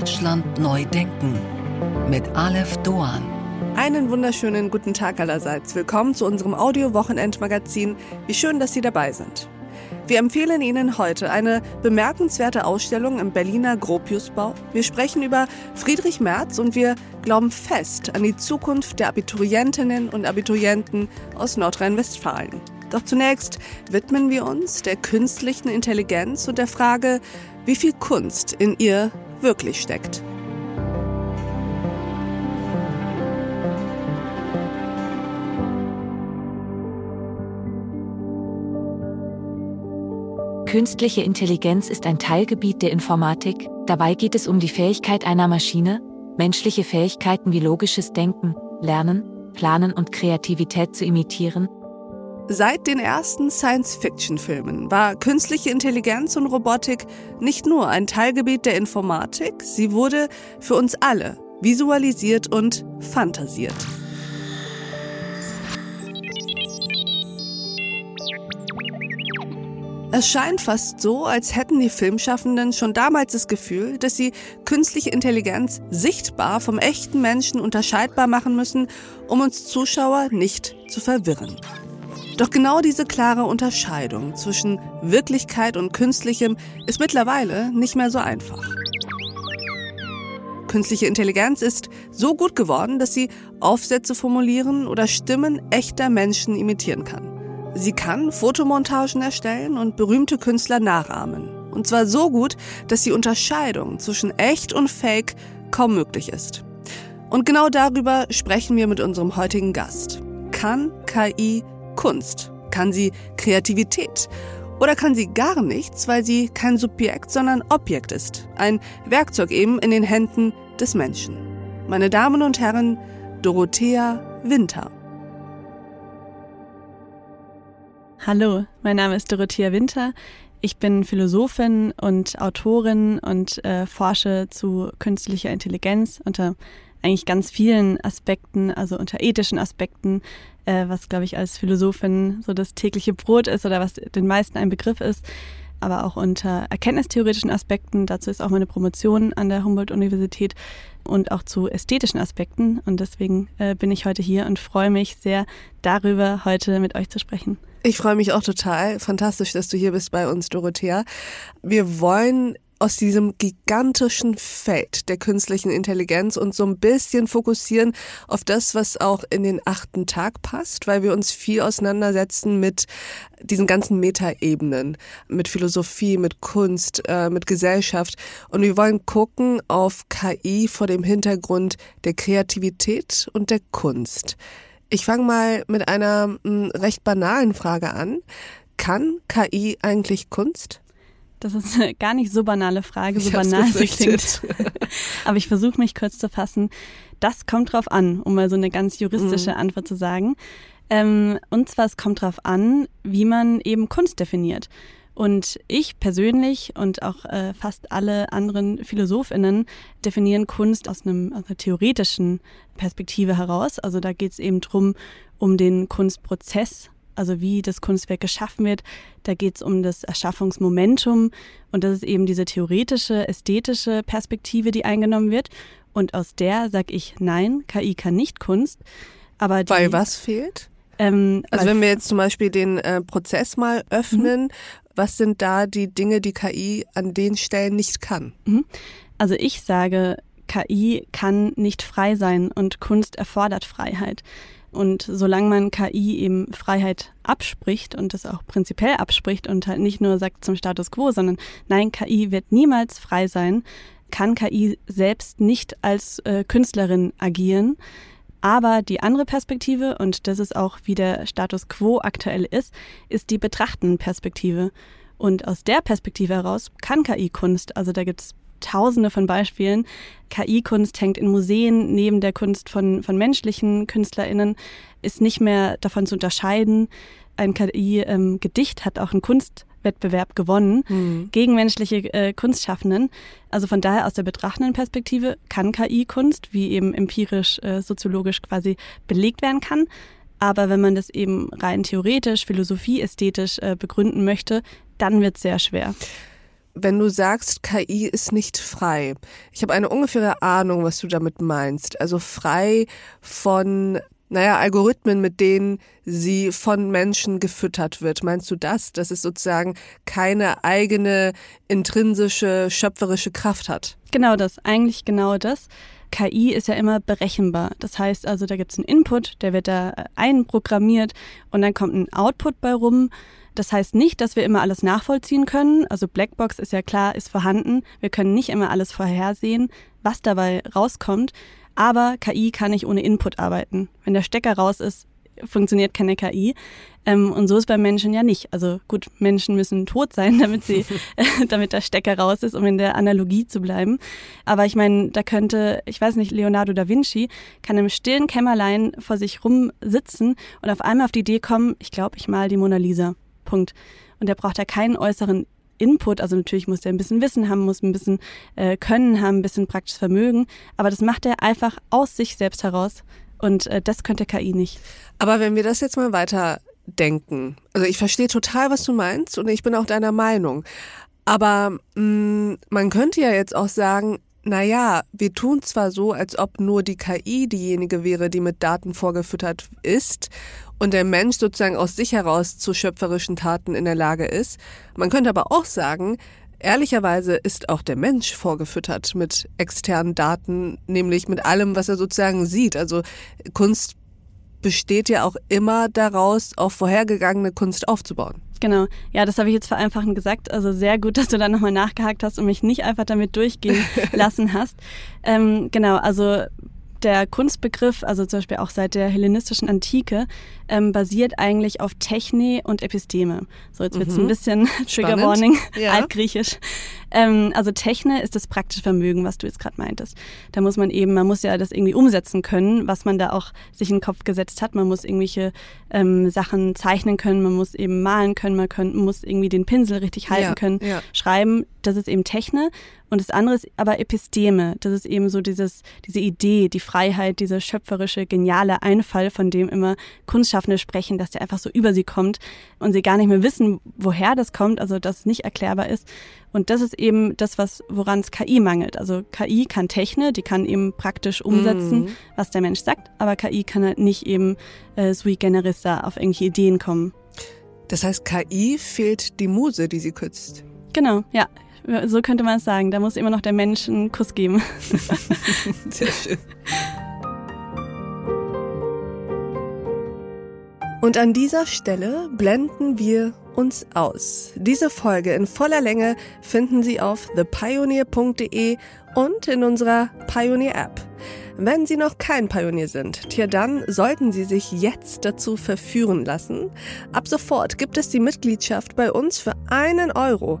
Deutschland neu denken mit Aleph Doan. Einen wunderschönen guten Tag allerseits. Willkommen zu unserem Audio-Wochenendmagazin. Wie schön, dass Sie dabei sind. Wir empfehlen Ihnen heute eine bemerkenswerte Ausstellung im Berliner Gropiusbau. Wir sprechen über Friedrich Merz und wir glauben fest an die Zukunft der Abiturientinnen und Abiturienten aus Nordrhein-Westfalen. Doch zunächst widmen wir uns der künstlichen Intelligenz und der Frage, wie viel Kunst in ihr wirklich steckt. Künstliche Intelligenz ist ein Teilgebiet der Informatik. Dabei geht es um die Fähigkeit einer Maschine, menschliche Fähigkeiten wie logisches Denken, Lernen, Planen und Kreativität zu imitieren Seit den ersten Science-Fiction-Filmen war künstliche Intelligenz und Robotik nicht nur ein Teilgebiet der Informatik, sie wurde für uns alle visualisiert und fantasiert. Es scheint fast so, als hätten die Filmschaffenden schon damals das Gefühl, dass sie künstliche Intelligenz sichtbar vom echten Menschen unterscheidbar machen müssen, um uns Zuschauer nicht zu verwirren. Doch genau diese klare Unterscheidung zwischen Wirklichkeit und Künstlichem ist mittlerweile nicht mehr so einfach. Künstliche Intelligenz ist so gut geworden, dass sie Aufsätze formulieren oder Stimmen echter Menschen imitieren kann. Sie kann Fotomontagen erstellen und berühmte Künstler nachahmen. Und zwar so gut, dass die Unterscheidung zwischen echt und fake kaum möglich ist. Und genau darüber sprechen wir mit unserem heutigen Gast. Kann KI Kunst? Kann sie Kreativität? Oder kann sie gar nichts, weil sie kein Subjekt, sondern Objekt ist? Ein Werkzeug eben in den Händen des Menschen. Meine Damen und Herren, Dorothea Winter. Hallo, mein Name ist Dorothea Winter. Ich bin Philosophin und Autorin und äh, forsche zu künstlicher Intelligenz unter eigentlich ganz vielen Aspekten, also unter ethischen Aspekten, äh, was, glaube ich, als Philosophin so das tägliche Brot ist oder was den meisten ein Begriff ist, aber auch unter erkenntnistheoretischen Aspekten. Dazu ist auch meine Promotion an der Humboldt-Universität und auch zu ästhetischen Aspekten. Und deswegen äh, bin ich heute hier und freue mich sehr, darüber heute mit euch zu sprechen. Ich freue mich auch total. Fantastisch, dass du hier bist bei uns, Dorothea. Wir wollen aus diesem gigantischen Feld der künstlichen Intelligenz und so ein bisschen fokussieren auf das, was auch in den achten Tag passt, weil wir uns viel auseinandersetzen mit diesen ganzen Metaebenen, mit Philosophie, mit Kunst, äh, mit Gesellschaft. Und wir wollen gucken auf KI vor dem Hintergrund der Kreativität und der Kunst. Ich fange mal mit einer mh, hm, recht banalen Frage an. Kann KI eigentlich Kunst? Das ist eine gar nicht so banale Frage, so banal sie klingt. Aber ich versuche mich kurz zu fassen. Das kommt drauf an, um mal so eine ganz juristische mhm. Antwort zu sagen. Ähm, und zwar, es kommt drauf an, wie man eben Kunst definiert. Und ich persönlich und auch äh, fast alle anderen PhilosophInnen definieren Kunst aus, einem, aus einer theoretischen Perspektive heraus. Also da geht es eben drum um den Kunstprozess also wie das Kunstwerk geschaffen wird. Da geht es um das Erschaffungsmomentum und das ist eben diese theoretische, ästhetische Perspektive, die eingenommen wird. Und aus der sage ich, nein, KI kann nicht Kunst. Aber die, Weil was fehlt? Ähm, also wenn wir jetzt zum Beispiel den äh, Prozess mal öffnen, mhm. was sind da die Dinge, die KI an den Stellen nicht kann? Mhm. Also ich sage, KI kann nicht frei sein und Kunst erfordert Freiheit. Und solange man KI eben Freiheit abspricht und das auch prinzipiell abspricht und halt nicht nur sagt zum Status quo, sondern nein, KI wird niemals frei sein, kann KI selbst nicht als äh, Künstlerin agieren. Aber die andere Perspektive, und das ist auch wie der Status quo aktuell ist, ist die betrachtenden Perspektive. Und aus der Perspektive heraus kann KI Kunst. Also da gibt es tausende von Beispielen. KI-Kunst hängt in Museen neben der Kunst von, von menschlichen KünstlerInnen, ist nicht mehr davon zu unterscheiden. Ein KI-Gedicht hat auch einen Kunstwettbewerb gewonnen mhm. gegen menschliche äh, Kunstschaffenden. Also von daher aus der betrachtenden Perspektive kann KI-Kunst, wie eben empirisch, äh, soziologisch quasi belegt werden kann. Aber wenn man das eben rein theoretisch, philosophie, ästhetisch äh, begründen möchte, dann wird es sehr schwer. Wenn du sagst, KI ist nicht frei. Ich habe eine ungefähre Ahnung, was du damit meinst. Also frei von naja, Algorithmen, mit denen sie von Menschen gefüttert wird. Meinst du das, dass es sozusagen keine eigene intrinsische schöpferische Kraft hat? Genau das, eigentlich genau das. KI ist ja immer berechenbar. Das heißt also, da gibt es einen Input, der wird da einprogrammiert und dann kommt ein Output bei rum. Das heißt nicht, dass wir immer alles nachvollziehen können. Also Blackbox ist ja klar, ist vorhanden. Wir können nicht immer alles vorhersehen, was dabei rauskommt. Aber KI kann nicht ohne Input arbeiten. Wenn der Stecker raus ist, funktioniert keine KI. Ähm, und so ist beim Menschen ja nicht. Also gut, Menschen müssen tot sein, damit sie, äh, damit der Stecker raus ist, um in der Analogie zu bleiben. Aber ich meine, da könnte, ich weiß nicht, Leonardo da Vinci kann im stillen Kämmerlein vor sich rum sitzen und auf einmal auf die Idee kommen, ich glaube, ich mal die Mona Lisa. Punkt. Und er braucht ja keinen äußeren Input, also natürlich muss er ein bisschen Wissen haben, muss ein bisschen äh, Können haben, ein bisschen praktisches Vermögen, aber das macht er einfach aus sich selbst heraus und äh, das könnte KI nicht. Aber wenn wir das jetzt mal weiter denken, also ich verstehe total, was du meinst und ich bin auch deiner Meinung, aber mh, mm, man könnte ja jetzt auch sagen, naja, wir tun zwar so, als ob nur die KI diejenige wäre, die mit Daten vorgefüttert ist und der Mensch sozusagen aus sich heraus zu schöpferischen Taten in der Lage ist. Man könnte aber auch sagen, ehrlicherweise ist auch der Mensch vorgefüttert mit externen Daten, nämlich mit allem, was er sozusagen sieht. Also Kunst besteht ja auch immer daraus, auf vorhergegangene Kunst aufzubauen. Genau, ja, das habe ich jetzt vereinfachend gesagt. Also sehr gut, dass du da nochmal nachgehakt hast und mich nicht einfach damit durchgehen lassen hast. Ähm, genau, also der Kunstbegriff, also zum Beispiel auch seit der hellenistischen Antike, ähm, basiert eigentlich auf Techne und Episteme. So, jetzt wird es mhm. ein bisschen Trigger Warning, ja. altgriechisch. Ähm, also Techne ist das praktische Vermögen, was du jetzt gerade meintest. Da muss man eben, man muss ja das irgendwie umsetzen können, was man da auch sich in den Kopf gesetzt hat. Man muss irgendwelche ähm, Sachen zeichnen können, man muss eben malen können, man können, muss irgendwie den Pinsel richtig halten ja, können, ja. schreiben. Das ist eben Techne. Und das andere ist aber Episteme. Das ist eben so dieses, diese Idee, die Freiheit, dieser schöpferische, geniale Einfall, von dem immer Kunstschaffende sprechen, dass der einfach so über sie kommt und sie gar nicht mehr wissen, woher das kommt, also dass es nicht erklärbar ist. Und das ist eben das, was woran es KI mangelt. Also KI kann Technik, die kann eben praktisch umsetzen, mm. was der Mensch sagt, aber KI kann halt nicht eben äh, sui generis da auf irgendwelche Ideen kommen. Das heißt, KI fehlt die Muse, die sie kürzt. Genau, ja. So könnte man es sagen. Da muss immer noch der Mensch einen Kuss geben. Sehr schön. Und an dieser Stelle blenden wir uns aus. Diese Folge in voller Länge finden Sie auf thepioneer.de und in unserer Pioneer App. Wenn Sie noch kein Pionier sind, tja dann sollten Sie sich jetzt dazu verführen lassen. Ab sofort gibt es die Mitgliedschaft bei uns für einen Euro